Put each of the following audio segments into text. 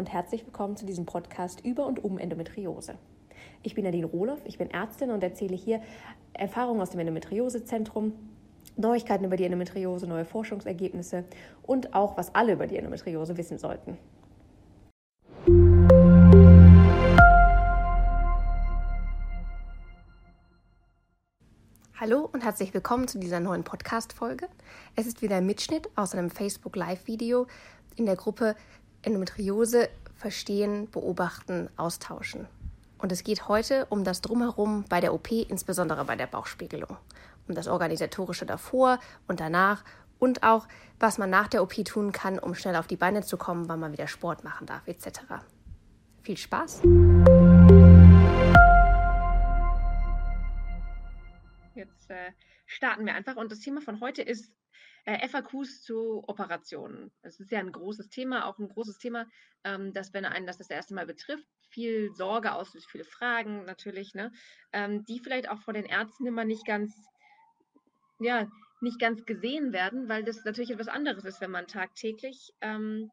und herzlich willkommen zu diesem Podcast über und um Endometriose. Ich bin Nadine Rohloff, ich bin Ärztin und erzähle hier Erfahrungen aus dem Endometriosezentrum, Neuigkeiten über die Endometriose, neue Forschungsergebnisse und auch, was alle über die Endometriose wissen sollten. Hallo und herzlich willkommen zu dieser neuen Podcast-Folge. Es ist wieder ein Mitschnitt aus einem Facebook Live-Video in der Gruppe Endometriose verstehen, beobachten, austauschen. Und es geht heute um das Drumherum bei der OP, insbesondere bei der Bauchspiegelung. Um das Organisatorische davor und danach und auch, was man nach der OP tun kann, um schnell auf die Beine zu kommen, wann man wieder Sport machen darf, etc. Viel Spaß! Jetzt äh, starten wir einfach. Und das Thema von heute ist äh, FAQs zu Operationen. Es ist ja ein großes Thema, auch ein großes Thema, ähm, dass wenn einen das das erste Mal betrifft, viel Sorge auslöst, viele Fragen natürlich, ne, ähm, die vielleicht auch von den Ärzten immer nicht ganz, ja, nicht ganz gesehen werden, weil das natürlich etwas anderes ist, wenn man tagtäglich ähm,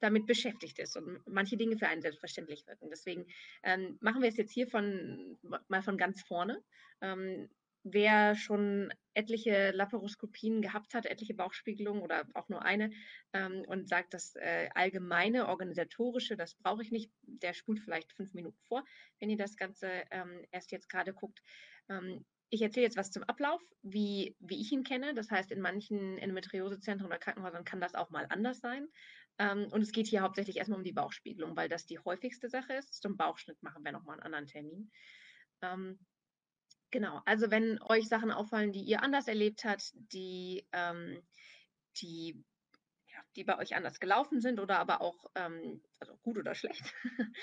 damit beschäftigt ist und manche Dinge für einen selbstverständlich wirken. Deswegen ähm, machen wir es jetzt hier von, mal von ganz vorne. Ähm, wer schon etliche Laparoskopien gehabt hat, etliche Bauchspiegelungen oder auch nur eine ähm, und sagt, das äh, allgemeine, organisatorische, das brauche ich nicht, der spult vielleicht fünf Minuten vor, wenn ihr das Ganze ähm, erst jetzt gerade guckt. Ähm, ich erzähle jetzt was zum Ablauf, wie, wie ich ihn kenne. Das heißt, in manchen Endometriosezentren oder Krankenhäusern kann das auch mal anders sein. Ähm, und es geht hier hauptsächlich erstmal um die Bauchspiegelung, weil das die häufigste Sache ist. Zum Bauchschnitt machen wir nochmal einen anderen Termin. Genau, also wenn euch Sachen auffallen, die ihr anders erlebt habt, die, ähm, die, ja, die bei euch anders gelaufen sind oder aber auch ähm, also gut oder schlecht,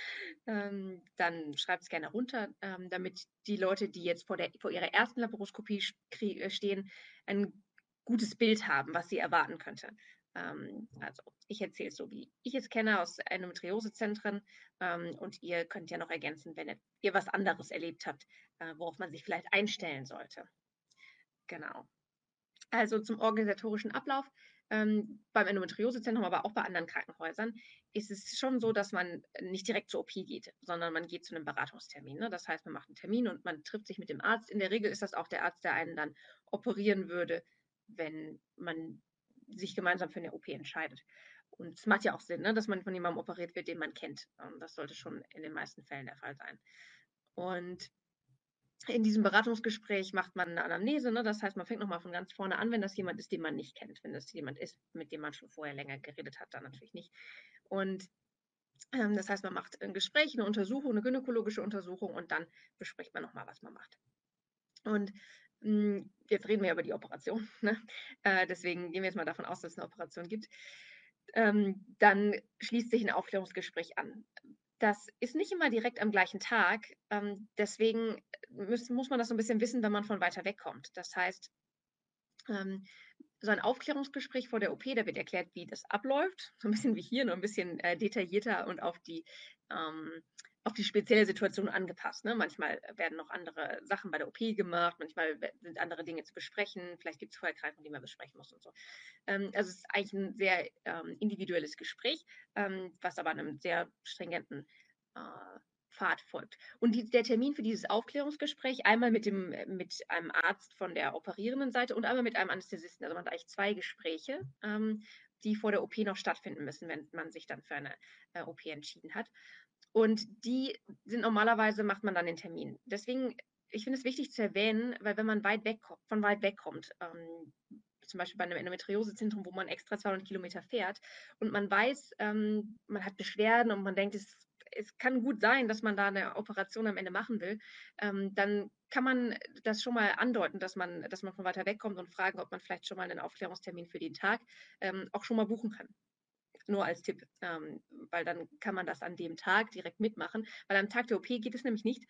ähm, dann schreibt es gerne runter, ähm, damit die Leute, die jetzt vor, der, vor ihrer ersten Laparoskopie äh, stehen, ein gutes Bild haben, was sie erwarten könnte. Ähm, also ich erzähle es so, wie ich es kenne aus Endometriosezentren ähm, und ihr könnt ja noch ergänzen, wenn ihr was anderes erlebt habt, äh, worauf man sich vielleicht einstellen sollte. Genau. Also zum organisatorischen Ablauf. Ähm, beim Endometriosezentrum, aber auch bei anderen Krankenhäusern, ist es schon so, dass man nicht direkt zur OP geht, sondern man geht zu einem Beratungstermin. Ne? Das heißt, man macht einen Termin und man trifft sich mit dem Arzt. In der Regel ist das auch der Arzt, der einen dann operieren würde, wenn man sich gemeinsam für eine OP entscheidet. Und es macht ja auch Sinn, ne, dass man von jemandem operiert wird, den man kennt. Ähm, das sollte schon in den meisten Fällen der Fall sein. Und in diesem Beratungsgespräch macht man eine Anamnese, ne? das heißt, man fängt nochmal von ganz vorne an, wenn das jemand ist, den man nicht kennt. Wenn das jemand ist, mit dem man schon vorher länger geredet hat, dann natürlich nicht. Und ähm, das heißt, man macht ein Gespräch, eine Untersuchung, eine gynäkologische Untersuchung und dann bespricht man nochmal, was man macht. Und jetzt reden wir über die Operation. Ne? Äh, deswegen gehen wir jetzt mal davon aus, dass es eine Operation gibt. Ähm, dann schließt sich ein Aufklärungsgespräch an. Das ist nicht immer direkt am gleichen Tag. Ähm, deswegen muss, muss man das so ein bisschen wissen, wenn man von weiter weg kommt. Das heißt, ähm, so ein Aufklärungsgespräch vor der OP, da wird erklärt, wie das abläuft. So ein bisschen wie hier, nur ein bisschen äh, detaillierter und auf die auf die spezielle Situation angepasst. Ne? Manchmal werden noch andere Sachen bei der OP gemacht, manchmal sind andere Dinge zu besprechen, vielleicht gibt es Vorerkrankungen, die man besprechen muss und so. Ähm, also es ist eigentlich ein sehr ähm, individuelles Gespräch, ähm, was aber einem sehr stringenten äh, Pfad folgt. Und die, der Termin für dieses Aufklärungsgespräch, einmal mit, dem, mit einem Arzt von der operierenden Seite und einmal mit einem Anästhesisten. Also man hat eigentlich zwei Gespräche, ähm, die vor der OP noch stattfinden müssen, wenn man sich dann für eine äh, OP entschieden hat. Und die sind normalerweise, macht man dann den Termin. Deswegen, ich finde es wichtig zu erwähnen, weil wenn man weit weg, von weit weg kommt, ähm, zum Beispiel bei einem Endometriosezentrum, wo man extra 200 Kilometer fährt und man weiß, ähm, man hat Beschwerden und man denkt, es, es kann gut sein, dass man da eine Operation am Ende machen will, ähm, dann kann man das schon mal andeuten, dass man, dass man von weiter weg kommt und fragen, ob man vielleicht schon mal einen Aufklärungstermin für den Tag ähm, auch schon mal buchen kann nur als Tipp, ähm, weil dann kann man das an dem Tag direkt mitmachen. Weil am Tag der OP geht es nämlich nicht,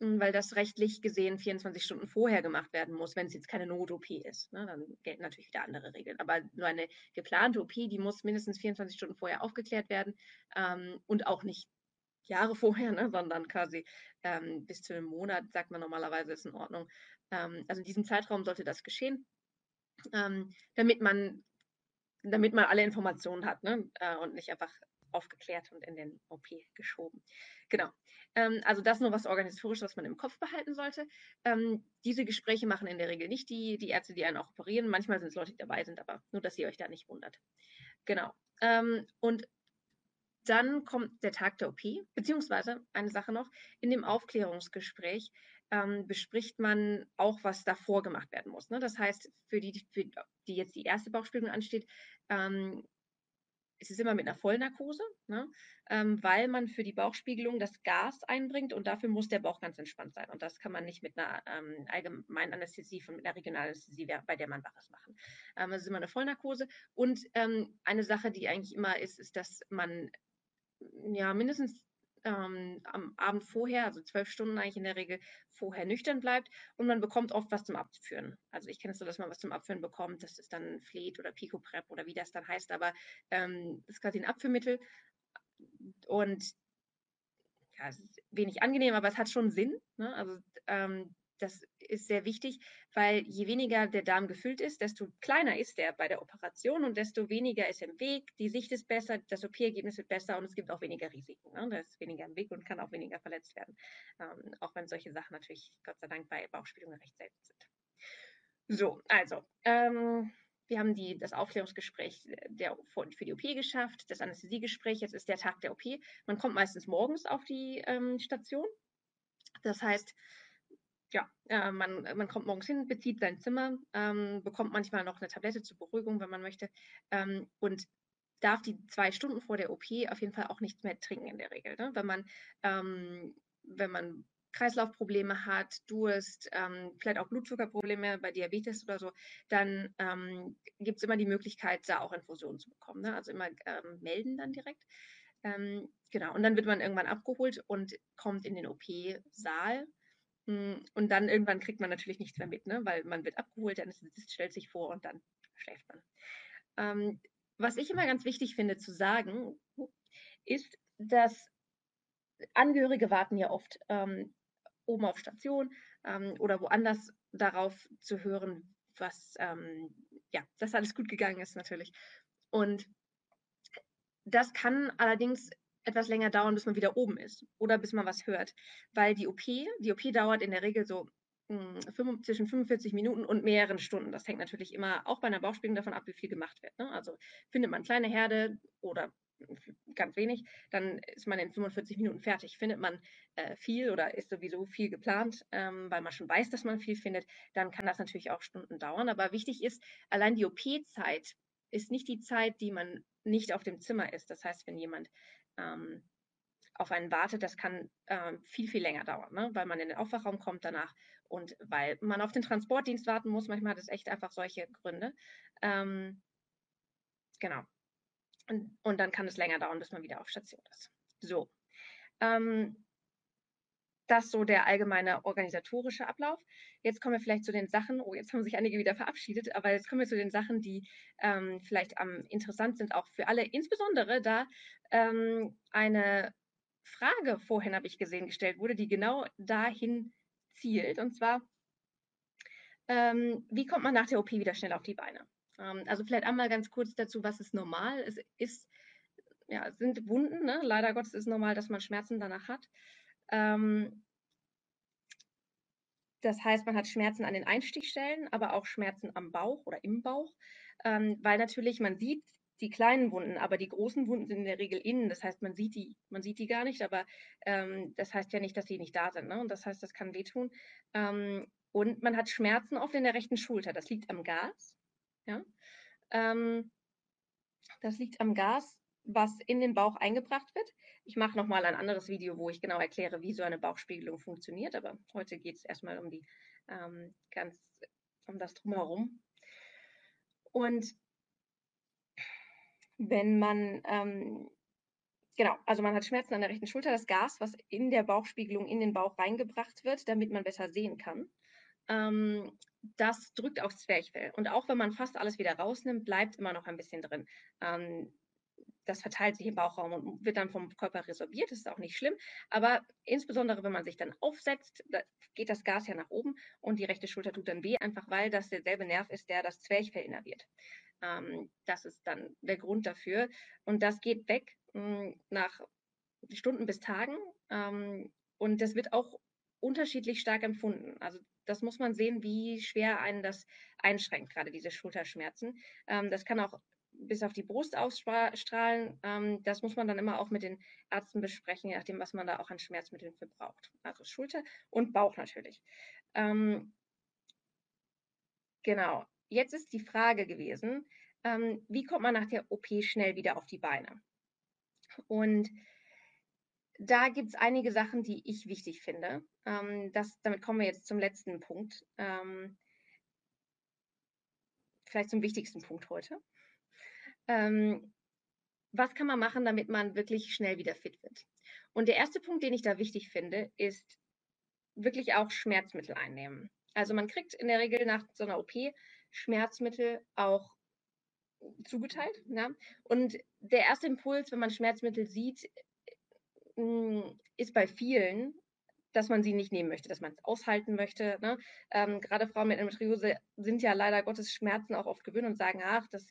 hm, weil das rechtlich gesehen 24 Stunden vorher gemacht werden muss, wenn es jetzt keine Not-OP ist. Ne? Dann gelten natürlich wieder andere Regeln. Aber nur eine geplante OP, die muss mindestens 24 Stunden vorher aufgeklärt werden ähm, und auch nicht Jahre vorher, ne, sondern quasi ähm, bis zu einem Monat, sagt man normalerweise, ist in Ordnung. Ähm, also in diesem Zeitraum sollte das geschehen, ähm, damit man damit man alle Informationen hat ne? Äh, und nicht einfach aufgeklärt und in den OP geschoben. Genau. Ähm, also das nur was organisatorisch, was man im Kopf behalten sollte. Ähm, diese Gespräche machen in der Regel nicht die, die Ärzte, die einen auch operieren. Manchmal sind es Leute, die dabei sind, aber nur, dass ihr euch da nicht wundert. Genau. Ähm, und dann kommt der Tag der OP, beziehungsweise eine Sache noch, in dem Aufklärungsgespräch ähm, bespricht man auch, was davor gemacht werden muss. Ne? Das heißt, für die, für die jetzt die erste Bauchspiegelung ansteht, ähm, es ist immer mit einer Vollnarkose, ne? ähm, weil man für die Bauchspiegelung das Gas einbringt und dafür muss der Bauch ganz entspannt sein. Und das kann man nicht mit einer ähm, allgemeinen Anästhesie, von, mit einer Regionalanästhesie, bei der man Waches machen. Ähm, das ist immer eine Vollnarkose. Und ähm, eine Sache, die eigentlich immer ist, ist, dass man ja mindestens ähm, am Abend vorher, also zwölf Stunden eigentlich in der Regel vorher nüchtern bleibt und man bekommt oft was zum Abführen. Also ich kenne es so, dass man was zum Abführen bekommt, das ist dann Fleet oder Pico Prep oder wie das dann heißt, aber ähm, ist quasi ein Abführmittel und ja, wenig angenehm, aber es hat schon Sinn. Ne? Also ähm, das ist sehr wichtig, weil je weniger der Darm gefüllt ist, desto kleiner ist er bei der Operation und desto weniger ist im Weg. Die Sicht ist besser, das OP-Ergebnis wird besser und es gibt auch weniger Risiken. Ne? Da ist weniger im Weg und kann auch weniger verletzt werden. Ähm, auch wenn solche Sachen natürlich Gott sei Dank bei Bauchspiegelungen recht selten sind. So, also, ähm, wir haben die, das Aufklärungsgespräch der, für die OP geschafft, das Anästhesiegespräch, jetzt ist der Tag der OP. Man kommt meistens morgens auf die ähm, Station. Das heißt, ja, äh, man, man kommt morgens hin, bezieht sein Zimmer, ähm, bekommt manchmal noch eine Tablette zur Beruhigung, wenn man möchte, ähm, und darf die zwei Stunden vor der OP auf jeden Fall auch nichts mehr trinken in der Regel. Ne? Wenn man, ähm, wenn man Kreislaufprobleme hat, Durst, ähm, vielleicht auch Blutzuckerprobleme bei Diabetes oder so, dann ähm, gibt es immer die Möglichkeit, da auch Infusionen zu bekommen. Ne? Also immer ähm, melden dann direkt. Ähm, genau, und dann wird man irgendwann abgeholt und kommt in den OP-Saal und dann irgendwann kriegt man natürlich nichts mehr mit, ne? weil man wird abgeholt, Anästhesist stellt sich vor und dann schläft man. Ähm, was ich immer ganz wichtig finde zu sagen, ist, dass Angehörige warten ja oft ähm, oben auf Station ähm, oder woanders darauf zu hören, was, ähm, ja, dass alles gut gegangen ist natürlich. Und das kann allerdings etwas länger dauern, bis man wieder oben ist oder bis man was hört. Weil die OP, die OP dauert in der Regel so hm, zwischen 45 Minuten und mehreren Stunden. Das hängt natürlich immer auch bei einer Bauchspiegelung davon ab, wie viel gemacht wird. Ne? Also findet man kleine Herde oder ganz wenig, dann ist man in 45 Minuten fertig. Findet man äh, viel oder ist sowieso viel geplant, ähm, weil man schon weiß, dass man viel findet, dann kann das natürlich auch Stunden dauern. Aber wichtig ist, allein die OP-Zeit ist nicht die Zeit, die man nicht auf dem Zimmer ist. Das heißt, wenn jemand ähm, auf einen wartet, das kann ähm, viel, viel länger dauern, ne? weil man in den Aufwachraum kommt danach und weil man auf den Transportdienst warten muss. Manchmal hat es echt einfach solche Gründe. Ähm, genau. Und, und, dann kann es länger dauern, bis man wieder auf Station ist. So. Ähm, das so der allgemeine organisatorische Ablauf. Jetzt kommen wir vielleicht zu den Sachen, oh, jetzt haben sich einige wieder verabschiedet, aber jetzt kommen wir zu den Sachen, die ähm, vielleicht am interessant sind, auch für alle, insbesondere da ähm, eine Frage vorhin, habe ich gesehen, gestellt wurde, die genau dahin zielt. Und zwar, ähm, wie kommt man nach der OP wieder schnell auf die Beine? Ähm, also vielleicht einmal ganz kurz dazu, was ist normal? Es ist, ja, sind Wunden, ne? leider Gottes ist normal, dass man Schmerzen danach hat. Ähm, das heißt, man hat Schmerzen an den Einstichstellen, aber auch Schmerzen am Bauch oder im Bauch, ähm, weil natürlich man sieht die kleinen Wunden, aber die großen Wunden sind in der Regel innen. Das heißt, man sieht die, man sieht die gar nicht, aber ähm, das heißt ja nicht, dass sie nicht da sind. Ne? Und das heißt, das kann wehtun. Ähm, und man hat Schmerzen oft in der rechten Schulter. Das liegt am Gas. Ja? Ähm, das liegt am Gas, was in den Bauch eingebracht wird. Ich mache nochmal ein anderes Video, wo ich genau erkläre, wie so eine Bauchspiegelung funktioniert, aber heute geht es erstmal um die ähm, ganz um das drumherum. Und wenn man ähm, genau, also man hat Schmerzen an der rechten Schulter, das Gas, was in der Bauchspiegelung in den Bauch reingebracht wird, damit man besser sehen kann. Ähm, das drückt aufs Zwerchfell. Und auch wenn man fast alles wieder rausnimmt, bleibt immer noch ein bisschen drin. Ähm, das verteilt sich im Bauchraum und wird dann vom Körper resorbiert. Das ist auch nicht schlimm. Aber insbesondere, wenn man sich dann aufsetzt, da geht das Gas ja nach oben und die rechte Schulter tut dann weh, einfach weil das derselbe Nerv ist, der das Zwerchfell innerviert. Ähm, das ist dann der Grund dafür. Und das geht weg, mh, nach Stunden bis Tagen. Ähm, und das wird auch unterschiedlich stark empfunden. Also das muss man sehen, wie schwer einen das einschränkt, gerade diese Schulterschmerzen. Ähm, das kann auch bis auf die Brust ausstrahlen. Ähm, das muss man dann immer auch mit den Ärzten besprechen, je nachdem, was man da auch an Schmerzmitteln für braucht. Also Schulter und Bauch natürlich. Ähm, genau. Jetzt ist die Frage gewesen, ähm, wie kommt man nach der OP schnell wieder auf die Beine? Und da gibt es einige Sachen, die ich wichtig finde. Ähm, das, damit kommen wir jetzt zum letzten Punkt. Ähm, vielleicht zum wichtigsten Punkt heute. Ähm, was kann man machen, damit man wirklich schnell wieder fit wird? Und der erste Punkt, den ich da wichtig finde, ist wirklich auch Schmerzmittel einnehmen. Also man kriegt in der Regel nach so einer OP Schmerzmittel auch zugeteilt. Ja? Und der erste Impuls, wenn man Schmerzmittel sieht, hm, ist bei vielen, dass man sie nicht nehmen möchte, dass man es aushalten möchte. Ne? Ähm, gerade Frauen mit Endometriose sind ja leider Gottes Schmerzen auch oft gewöhnt und sagen, ach, das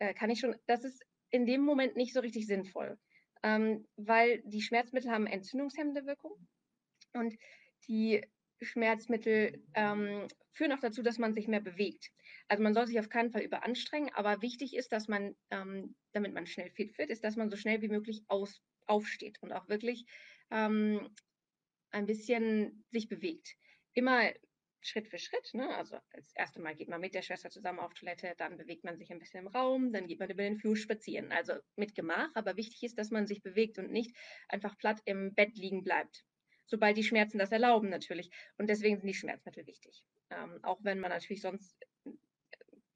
äh, kann ich schon, das ist in dem Moment nicht so richtig sinnvoll, ähm, weil die Schmerzmittel haben entzündungshemmende Wirkung und die Schmerzmittel ähm, führen auch dazu, dass man sich mehr bewegt. Also man soll sich auf keinen Fall überanstrengen, aber wichtig ist, dass man, ähm, damit man schnell fit wird, ist, dass man so schnell wie möglich aus, aufsteht und auch wirklich ähm, ein bisschen sich bewegt. Immer Schritt für Schritt. Ne? Also das erste Mal geht man mit der Schwester zusammen auf Toilette, dann bewegt man sich ein bisschen im Raum, dann geht man über den Flur spazieren. Also mit Gemach, aber wichtig ist, dass man sich bewegt und nicht einfach platt im Bett liegen bleibt. Sobald die Schmerzen das erlauben natürlich. Und deswegen sind die Schmerzmittel wichtig. Ähm, auch wenn man natürlich sonst äh,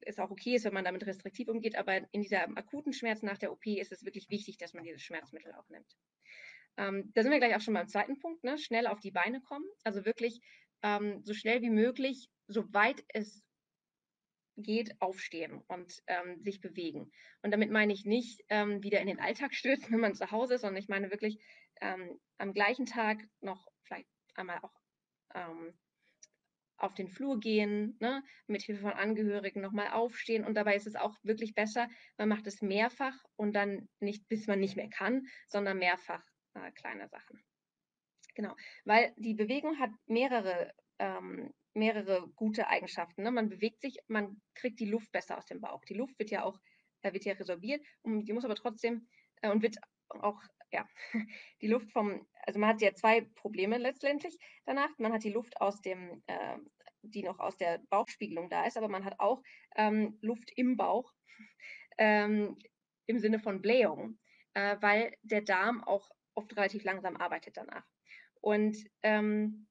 es auch okay ist, wenn man damit restriktiv umgeht, aber in dieser akuten Schmerz nach der OP ist es wirklich wichtig, dass man dieses Schmerzmittel auch nimmt. Ähm, da sind wir gleich auch schon beim zweiten Punkt, ne? schnell auf die Beine kommen. Also wirklich ähm, so schnell wie möglich, soweit es geht, aufstehen und ähm, sich bewegen. Und damit meine ich nicht ähm, wieder in den Alltag stürzen, wenn man zu Hause ist, sondern ich meine wirklich ähm, am gleichen Tag noch vielleicht einmal auch ähm, auf den Flur gehen, ne, mit Hilfe von Angehörigen nochmal aufstehen. Und dabei ist es auch wirklich besser, man macht es mehrfach und dann nicht, bis man nicht mehr kann, sondern mehrfach äh, kleine Sachen. Genau, weil die Bewegung hat mehrere, ähm, mehrere gute Eigenschaften. Ne? Man bewegt sich, man kriegt die Luft besser aus dem Bauch. Die Luft wird ja auch, äh, wird ja resorbiert und die muss aber trotzdem äh, und wird auch, ja, die Luft vom, also man hat ja zwei Probleme letztendlich danach. Man hat die Luft aus dem, äh, die noch aus der Bauchspiegelung da ist, aber man hat auch ähm, Luft im Bauch ähm, im Sinne von Blähung, äh, weil der Darm auch oft relativ langsam arbeitet danach. Und ähm,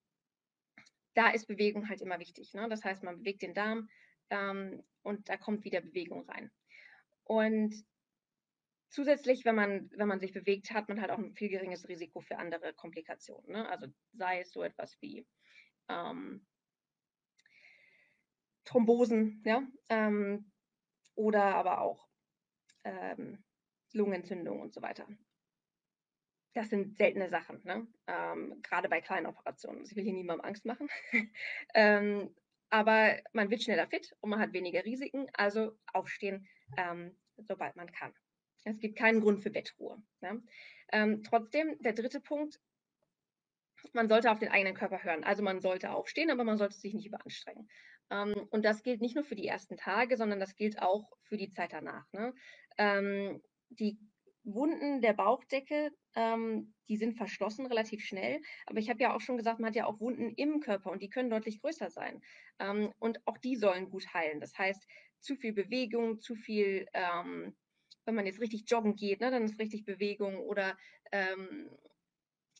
da ist Bewegung halt immer wichtig. Ne? Das heißt, man bewegt den Darm ähm, und da kommt wieder Bewegung rein. Und zusätzlich, wenn man, wenn man sich bewegt, hat man halt auch ein viel geringes Risiko für andere Komplikationen. Ne? Also sei es so etwas wie ähm, Thrombosen, ja, ähm, oder aber auch ähm, Lungenentzündung und so weiter das sind seltene Sachen, ne? ähm, gerade bei kleinen Operationen. Ich will hier niemandem Angst machen. ähm, aber man wird schneller fit und man hat weniger Risiken, also aufstehen, ähm, sobald man kann. Es gibt keinen Grund für Bettruhe. Ne? Ähm, trotzdem, der dritte Punkt, man sollte auf den eigenen Körper hören. Also man sollte aufstehen, aber man sollte sich nicht überanstrengen. Ähm, und das gilt nicht nur für die ersten Tage, sondern das gilt auch für die Zeit danach. Ne? Ähm, die Wunden der Bauchdecke, ähm, die sind verschlossen relativ schnell. Aber ich habe ja auch schon gesagt, man hat ja auch Wunden im Körper und die können deutlich größer sein. Ähm, und auch die sollen gut heilen. Das heißt, zu viel Bewegung, zu viel, ähm, wenn man jetzt richtig joggen geht, ne, dann ist richtig Bewegung oder ähm,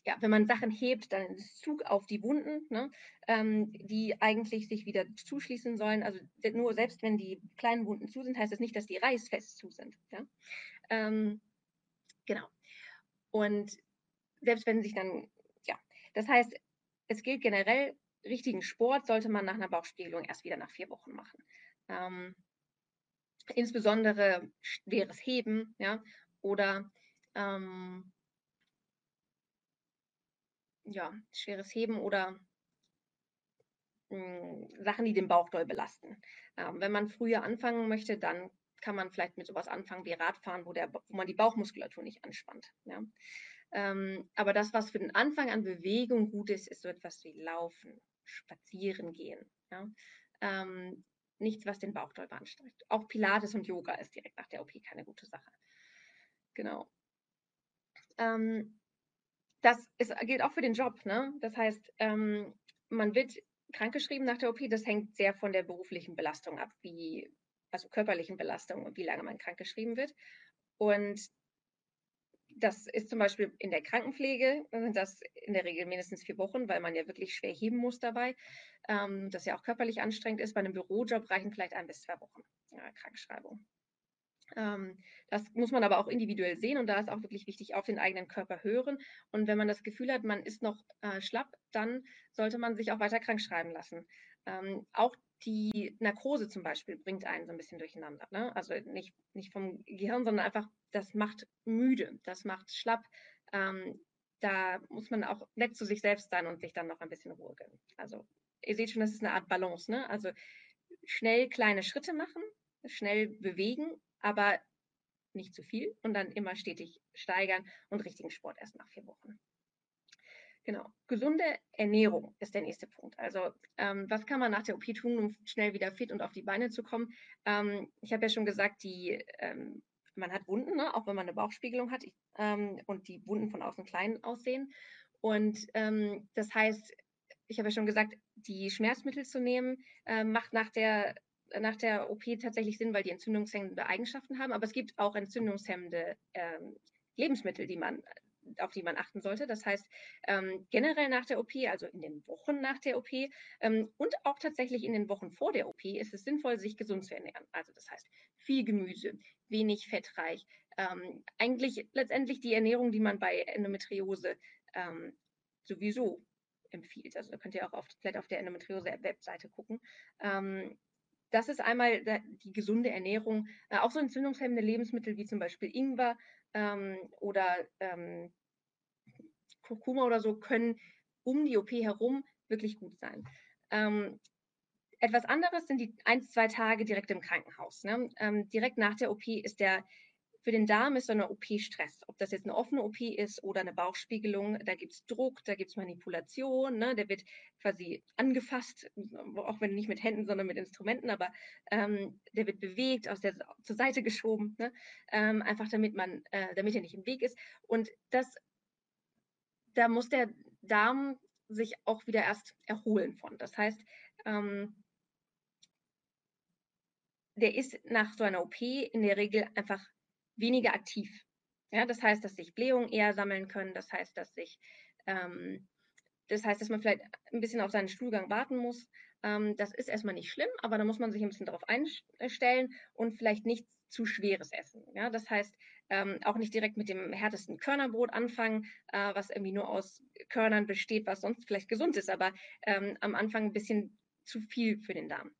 ja, wenn man Sachen hebt, dann ist Zug auf die Wunden, ne, ähm, die eigentlich sich wieder zuschließen sollen. Also nur selbst wenn die kleinen Wunden zu sind, heißt das nicht, dass die reißfest zu sind. Ja? Ähm, Genau. Und selbst wenn sich dann, ja, das heißt, es gilt generell, richtigen Sport sollte man nach einer Bauchspiegelung erst wieder nach vier Wochen machen. Ähm, insbesondere schweres Heben, ja, oder ähm, ja, schweres Heben oder mh, hm, Sachen, die den Bauch doll belasten. Ähm, wenn man früher anfangen möchte, dann kann man vielleicht mit sowas anfangen wie Radfahren, wo, der, wo man die Bauchmuskulatur nicht anspannt. Ja? Ähm, aber das, was für den Anfang an Bewegung gut ist, ist so etwas wie Laufen, Spazieren gehen. Ja? Ähm, nichts, was den Bauch doll anstrengt. Auch Pilates und Yoga ist direkt nach der OP keine gute Sache. Genau. Ähm, das ist, gilt auch für den Job. Ne? Das heißt, ähm, man wird krankgeschrieben nach der OP. Das hängt sehr von der beruflichen Belastung ab, wie, also körperlichen Belastung und wie lange man krankgeschrieben wird. Und das ist zum Beispiel in der Krankenpflege, das in der Regel mindestens vier Wochen, weil man ja wirklich schwer heben muss dabei. Ähm, das ja auch körperlich anstrengend ist. Bei einem Bürojob reichen vielleicht ein bis zwei Wochen ja, Krankschreibung. Ähm, das muss man aber auch individuell sehen und da ist auch wirklich wichtig, auf den eigenen Körper hören. Und wenn man das Gefühl hat, man ist noch äh, schlapp, dann sollte man sich auch weiter krank schreiben lassen. Ähm, auch die Narkose zum Beispiel bringt einen so ein bisschen durcheinander. Ne? Also nicht, nicht vom Gehirn, sondern einfach, das macht müde, das macht schlapp. Ähm, da muss man auch nett zu sich selbst sein und sich dann noch ein bisschen Ruhe gönnen. Also ihr seht schon, das ist eine Art Balance. Ne? Also schnell kleine Schritte machen, schnell bewegen, aber nicht zu viel und dann immer stetig steigern und richtigen Sport erst nach vier Wochen. Genau. Gesunde Ernährung ist der nächste Punkt. Also ähm, was kann man nach der OP tun, um schnell wieder fit und auf die Beine zu kommen? Ähm, ich habe ja schon gesagt, die, ähm, man hat Wunden, ne? auch wenn man eine Bauchspiegelung hat ähm, und die Wunden von außen klein aussehen. Und ähm, das heißt, ich habe ja schon gesagt, die Schmerzmittel zu nehmen, äh, macht nach der nach der OP tatsächlich Sinn, weil die entzündungshemmende Eigenschaften haben. Aber es gibt auch entzündungshemmende ähm, Lebensmittel, die man, auf die man achten sollte. Das heißt, ähm, generell nach der OP, also in den Wochen nach der OP ähm, und auch tatsächlich in den Wochen vor der OP ist es sinnvoll, sich gesund zu ernähren. Also das heißt, viel Gemüse, wenig fettreich. Ähm, eigentlich letztendlich die Ernährung, die man bei Endometriose ähm, sowieso empfiehlt. Also da könnt ihr auch auf, vielleicht auf der Endometriose-Webseite gucken. Ähm, das ist einmal die gesunde Ernährung, äh, auch so entzündungshemmende Lebensmittel wie zum Beispiel Ingwer ähm, oder ähm, Kurkuma oder so können um die OP herum wirklich gut sein. Ähm, etwas anderes sind die ein, zwei Tage direkt im Krankenhaus. Ne? Ähm, direkt nach der OP ist der für den Darm ist so eine OP Stress. Ob das jetzt eine offene OP ist oder eine Bauchspiegelung, da gibt es Druck, da gibt es Manipulation, ne? der wird quasi angefasst, auch wenn nicht mit Händen, sondern mit Instrumenten, aber ähm, der wird bewegt, aus der zur Seite geschoben, ne? ähm, einfach damit man, äh, damit er nicht im Weg ist. Und das, da muss der Darm sich auch wieder erst erholen von. Das heißt, ähm, der ist nach so einer OP in der Regel einfach weniger aktiv. Ja, das heißt, dass sich Blähungen eher sammeln können. Das heißt, dass sich, ähm, das heißt, dass man vielleicht ein bisschen auf seinen Stuhlgang warten muss. Ähm, das ist erstmal nicht schlimm, aber da muss man sich ein bisschen darauf einstellen und vielleicht nichts zu schweres essen. Ja, das heißt, ähm, auch nicht direkt mit dem härtesten Körnerbrot anfangen, äh, was irgendwie nur aus Körnern besteht, was sonst vielleicht gesund ist, aber ähm, am Anfang ein bisschen zu viel für den Darm.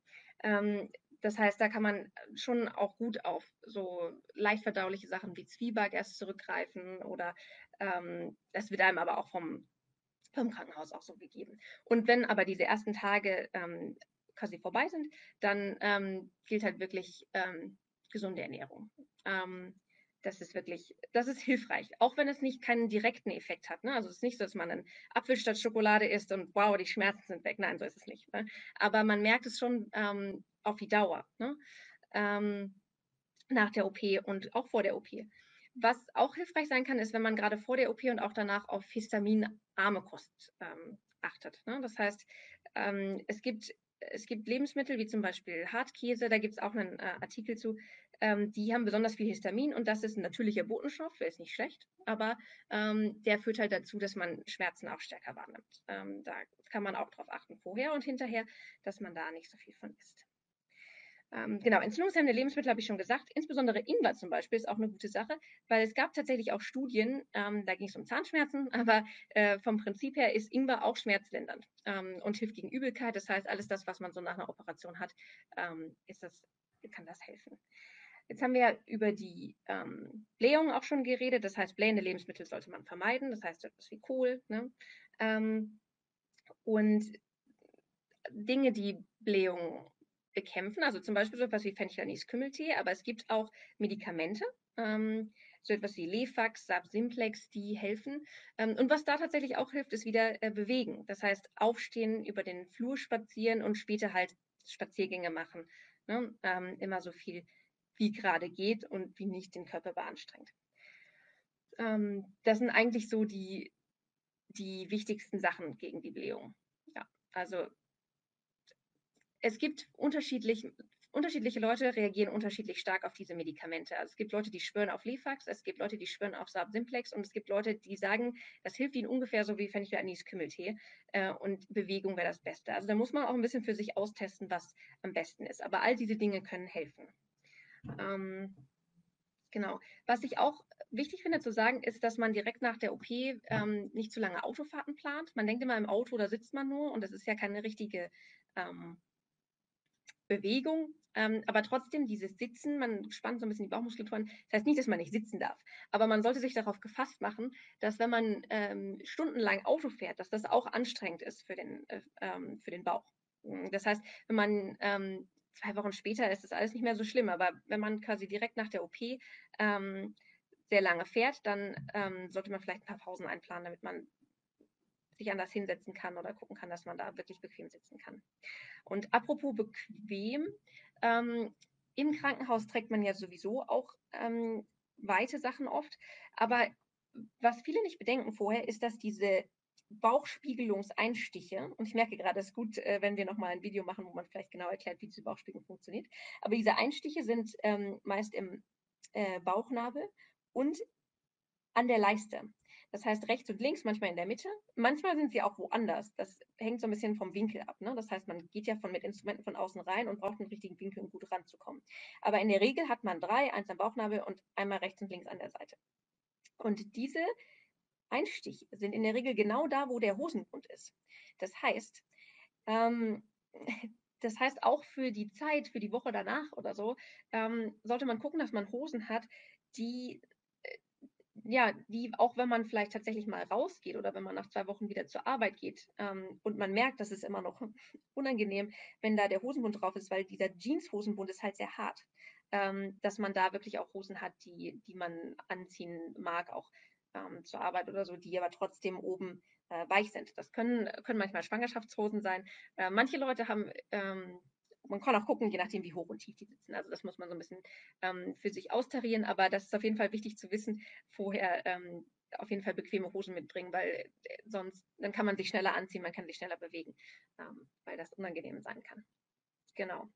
Das heißt, da kann man schon auch gut auf so leicht verdauliche Sachen wie Zwieback erst zurückgreifen oder ähm, das wird einem aber auch vom, vom Krankenhaus auch so gegeben. Und wenn aber diese ersten Tage ähm, quasi vorbei sind, dann ähm, gilt halt wirklich ähm, gesunde Ernährung. Ähm, das ist wirklich, das ist hilfreich, auch wenn es nicht keinen direkten Effekt hat. Ne? Also es ist nicht so, dass man einen Apfel statt Schokolade isst und wow, die Schmerzen sind weg. Nein, so ist es nicht. Ne? Aber man merkt es schon ähm, auf die Dauer ne? ähm, nach der OP und auch vor der OP. Was auch hilfreich sein kann, ist, wenn man gerade vor der OP und auch danach auf histaminarme Kost ähm, achtet. Ne? Das heißt, ähm, es gibt es gibt Lebensmittel wie zum Beispiel Hartkäse, da gibt es auch einen äh, Artikel zu, ähm, die haben besonders viel Histamin und das ist ein natürlicher Botenstoff, der ist nicht schlecht, aber ähm, der führt halt dazu, dass man Schmerzen auch stärker wahrnimmt. Ähm, da kann man auch darauf achten, vorher und hinterher, dass man da nicht so viel von isst. Ähm, genau, entzündungshemmende Lebensmittel habe ich schon gesagt. Insbesondere Ingwer zum Beispiel ist auch eine gute Sache, weil es gab tatsächlich auch Studien, ähm, da ging es um Zahnschmerzen, aber äh, vom Prinzip her ist Ingwer auch schmerzlindernd ähm, und hilft gegen Übelkeit. Das heißt, alles das, was man so nach einer Operation hat, ähm, ist das, kann das helfen. Jetzt haben wir ja über die ähm, Blähung auch schon geredet. Das heißt, blähende Lebensmittel sollte man vermeiden. Das heißt, etwas wie Kohl. Ne? Ähm, und Dinge, die Blähung bekämpfen, also zum Beispiel so etwas wie Fenchelanis-Kümmeltee, aber es gibt auch Medikamente, ähm, so etwas wie Lefax, Sab-Simplex, die helfen. Ähm, und was da tatsächlich auch hilft, ist wieder äh, bewegen. Das heißt, aufstehen, über den Flur spazieren und später halt Spaziergänge machen. Ne? Ähm, immer so viel, wie gerade geht und wie nicht den Körper beanstrengt. Ähm, das sind eigentlich so die, die wichtigsten Sachen gegen die Blähung. Ja, also es gibt unterschiedlich, unterschiedliche Leute reagieren unterschiedlich stark auf diese Medikamente. Also es gibt Leute, die schwören auf Lefax, es gibt Leute, die schwören auf Saab Simplex und es gibt Leute, die sagen, das hilft ihnen ungefähr so wie Fenchel-Anis Kümmeltee äh, und Bewegung wäre das Beste. Also da muss man auch ein bisschen für sich austesten, was am besten ist. Aber all diese Dinge können helfen. Ähm, genau. Was ich auch wichtig finde zu sagen, ist, dass man direkt nach der OP ähm, nicht zu lange Autofahrten plant. Man denkt immer im Auto, da sitzt man nur und das ist ja keine richtige ähm, Bewegung, ähm, aber trotzdem dieses Sitzen, man spannt so ein bisschen die Bauchmuskulaturen. Das heißt nicht, dass man nicht sitzen darf, aber man sollte sich darauf gefasst machen, dass wenn man ähm, stundenlang Auto fährt, dass das auch anstrengend ist für den, äh, ähm, für den Bauch. Das heißt, wenn man ähm, zwei Wochen später ist das alles nicht mehr so schlimm, aber wenn man quasi direkt nach der OP ähm, sehr lange fährt, dann sollte man vielleicht ein paar Pausen einplanen, damit man sich anders hinsetzen kann oder gucken kann, dass man da wirklich bequem sitzen kann. Und apropos bequem, ähm, im Krankenhaus trägt man ja sowieso auch ähm, weite Sachen oft, aber was viele nicht bedenken vorher, ist, dass diese Bauchspiegelungseinstiche, und ich merke gerade, es ist gut, äh, wenn wir nochmal ein Video machen, wo man vielleicht genau erklärt, wie diese Bauchspiegelung funktioniert, aber diese Einstiche sind ähm, meist im äh, Bauchnabel und an der Leiste. Das heißt rechts und links, manchmal in der Mitte. Manchmal sind sie auch woanders. Das hängt so ein bisschen vom Winkel ab. Ne? Das heißt, man geht ja von, mit Instrumenten von außen rein und braucht einen richtigen Winkel, um gut ranzukommen. Aber in der Regel hat man drei, eins am Bauchnabel und einmal rechts und links an der Seite. Und diese Einstiche sind in der Regel genau da, wo der Hosenbund ist. Das heißt, ähm, das heißt auch für die Zeit, für die Woche danach oder so, ähm, sollte man gucken, dass man Hosen hat, die ja, die, auch wenn man vielleicht tatsächlich mal rausgeht oder wenn man nach zwei Wochen wieder zur Arbeit geht ähm, und man merkt, das ist immer noch unangenehm, wenn da der Hosenbund drauf ist, weil dieser Jeans-Hosenbund ist halt sehr hart, ähm, dass man da wirklich auch Hosen hat, die, die man anziehen mag, auch ähm, zur Arbeit oder so, die aber trotzdem oben äh, weich sind. Das können, können manchmal Schwangerschaftshosen sein. Äh, manche Leute haben ähm, man kann auch gucken, je nachdem, wie hoch und tief die sitzen. Also das muss man so ein bisschen ähm, für sich austarieren, aber das ist auf jeden Fall wichtig zu wissen, vorher ähm, auf jeden Fall bequeme Hosen mitbringen, weil äh, sonst, dann kann man sich schneller anziehen, man kann sich schneller bewegen, ähm, weil das unangenehm sein kann. Genau.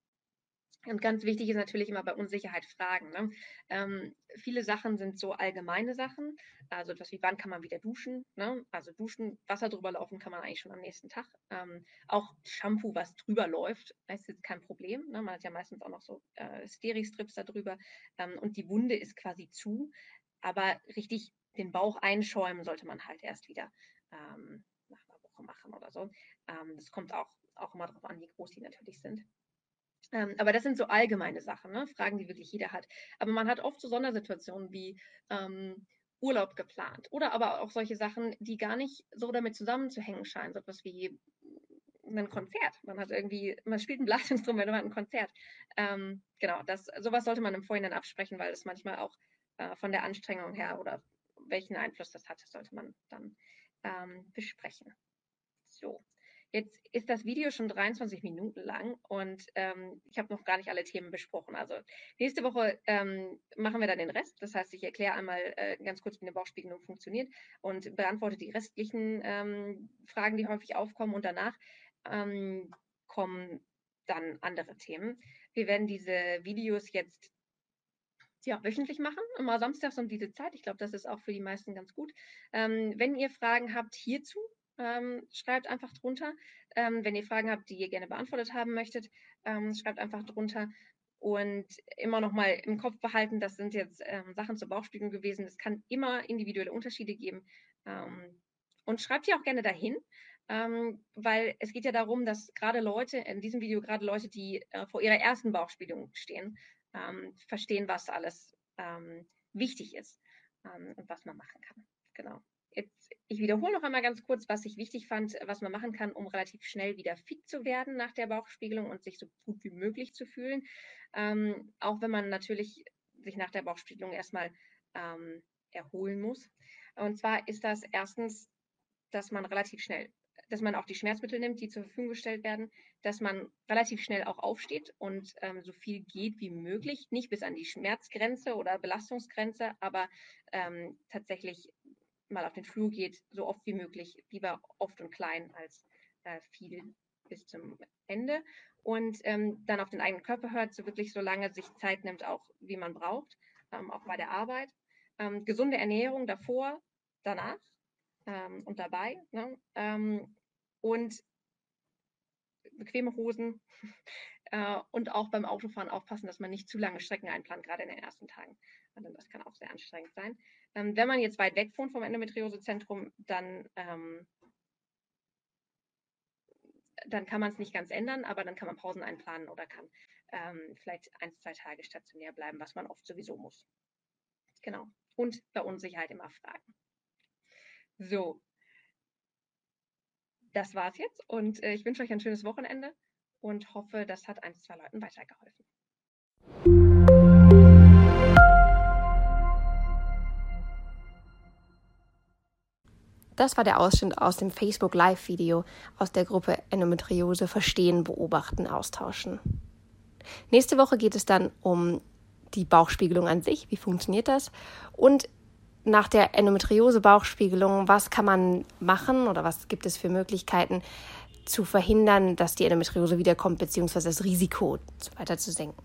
Und ganz wichtig ist natürlich immer bei Unsicherheit fragen. Ne? Ähm, viele Sachen sind so allgemeine Sachen, also etwas wie wann kann man wieder duschen. Ne? Also duschen, Wasser drüber laufen kann man eigentlich schon am nächsten Tag. Ähm, auch Shampoo, was drüber läuft, ist jetzt kein Problem. Ne? Man hat ja meistens auch noch so äh, Steri-Strips da drüber ähm, und die Wunde ist quasi zu, aber richtig den Bauch einschäumen sollte man halt erst wieder ähm, nach einer Woche machen oder so. Ähm, das kommt auch, auch immer darauf an, wie groß die natürlich sind. Ähm, aber das sind so allgemeine Sachen, ne? Fragen, die wirklich jeder hat. Aber man hat oft so Sondersituationen wie ähm, Urlaub geplant oder aber auch solche Sachen, die gar nicht so damit zusammenzuhängen scheinen. So etwas wie ein Konzert. Man hat irgendwie, man spielt ein Blasinstrument hat ein Konzert. Ähm, genau, das, sowas sollte man im Vorhinein absprechen, weil das manchmal auch äh, von der Anstrengung her oder welchen Einfluss das hat, sollte man dann ähm, besprechen. So, Jetzt ist das Video schon 23 Minuten lang und ähm, ich habe noch gar nicht alle Themen besprochen. Also nächste Woche ähm, machen wir dann den Rest. Das heißt, ich erkläre einmal äh, ganz kurz, wie eine Bauchspiegelung funktioniert und beantworte die restlichen ähm, Fragen, die häufig aufkommen. Und danach ähm, kommen dann andere Themen. Wir werden diese Videos jetzt ja, wöchentlich machen, immer samstags um diese Zeit. Ich glaube, das ist auch für die meisten ganz gut. Ähm, wenn ihr Fragen habt hierzu, ähm, schreibt einfach drunter. Ähm, wenn ihr Fragen habt, die ihr gerne beantwortet haben möchtet, ähm, schreibt einfach drunter. Und immer noch mal im Kopf behalten, das sind jetzt ähm, Sachen zur Bauchspiegelung gewesen. Es kann immer individuelle Unterschiede geben. Ähm, und schreibt die auch gerne dahin, ähm, weil es geht ja darum, dass gerade Leute, in diesem Video gerade Leute, die äh, vor ihrer ersten Bauchspiegelung stehen, verstehen, was alles wichtig ist und was man machen kann. Genau jetzt, ich wiederhole noch einmal ganz kurz, was ich wichtig fand, was man machen kann, um relativ schnell wieder fit zu werden nach der Bauchspiegelung und sich so gut wie möglich zu fühlen. Ähm, auch wenn man natürlich sich nach der Bauchspiegelung erstmal ähm, erholen muss. Und zwar ist das erstens, dass man relativ schnell, dass man auch die Schmerzmittel nimmt, die zur Verfügung gestellt werden, dass man relativ schnell auch aufsteht und ähm, so viel geht wie möglich, nicht bis an die Schmerzgrenze oder Belastungsgrenze, aber ähm, tatsächlich mal auf den Flur geht, so oft wie möglich, lieber oft und klein als äh, viel bis zum Ende und ähm, dann auf den eigenen Körper hört, so wirklich so lange sich Zeit nimmt, auch wie man braucht, ähm, auch bei der Arbeit. Ähm, gesunde Ernährung davor, danach ähm, und dabei ne? Ähm, und bequeme Hosen äh, und auch beim Autofahren aufpassen, dass man nicht zu lange Strecken einplant, gerade in den ersten Tagen. Also das kann auch sehr anstrengend sein. Ähm, wenn man jetzt weit weg wohnt vom Endometriosezentrum, dann, ähm, dann kann man es nicht ganz ändern, aber dann kann man Pausen einplanen oder kann ähm, vielleicht ein, zwei Tage stationär bleiben, was man oft sowieso muss. Genau. Und bei Unsicherheit immer fragen. So. Das war's jetzt und äh, ich wünsche euch ein schönes Wochenende und hoffe, das hat ein, zwei Leuten weitergeholfen. Das war der Ausschnitt aus dem Facebook Live-Video aus der Gruppe Endometriose Verstehen, Beobachten, Austauschen. Nächste Woche geht es dann um die Bauchspiegelung an sich, wie funktioniert das und nach der Endometriose-Bauchspiegelung, was kann man machen oder was gibt es für Möglichkeiten zu verhindern, dass die Endometriose wiederkommt, beziehungsweise das Risiko weiter zu senken.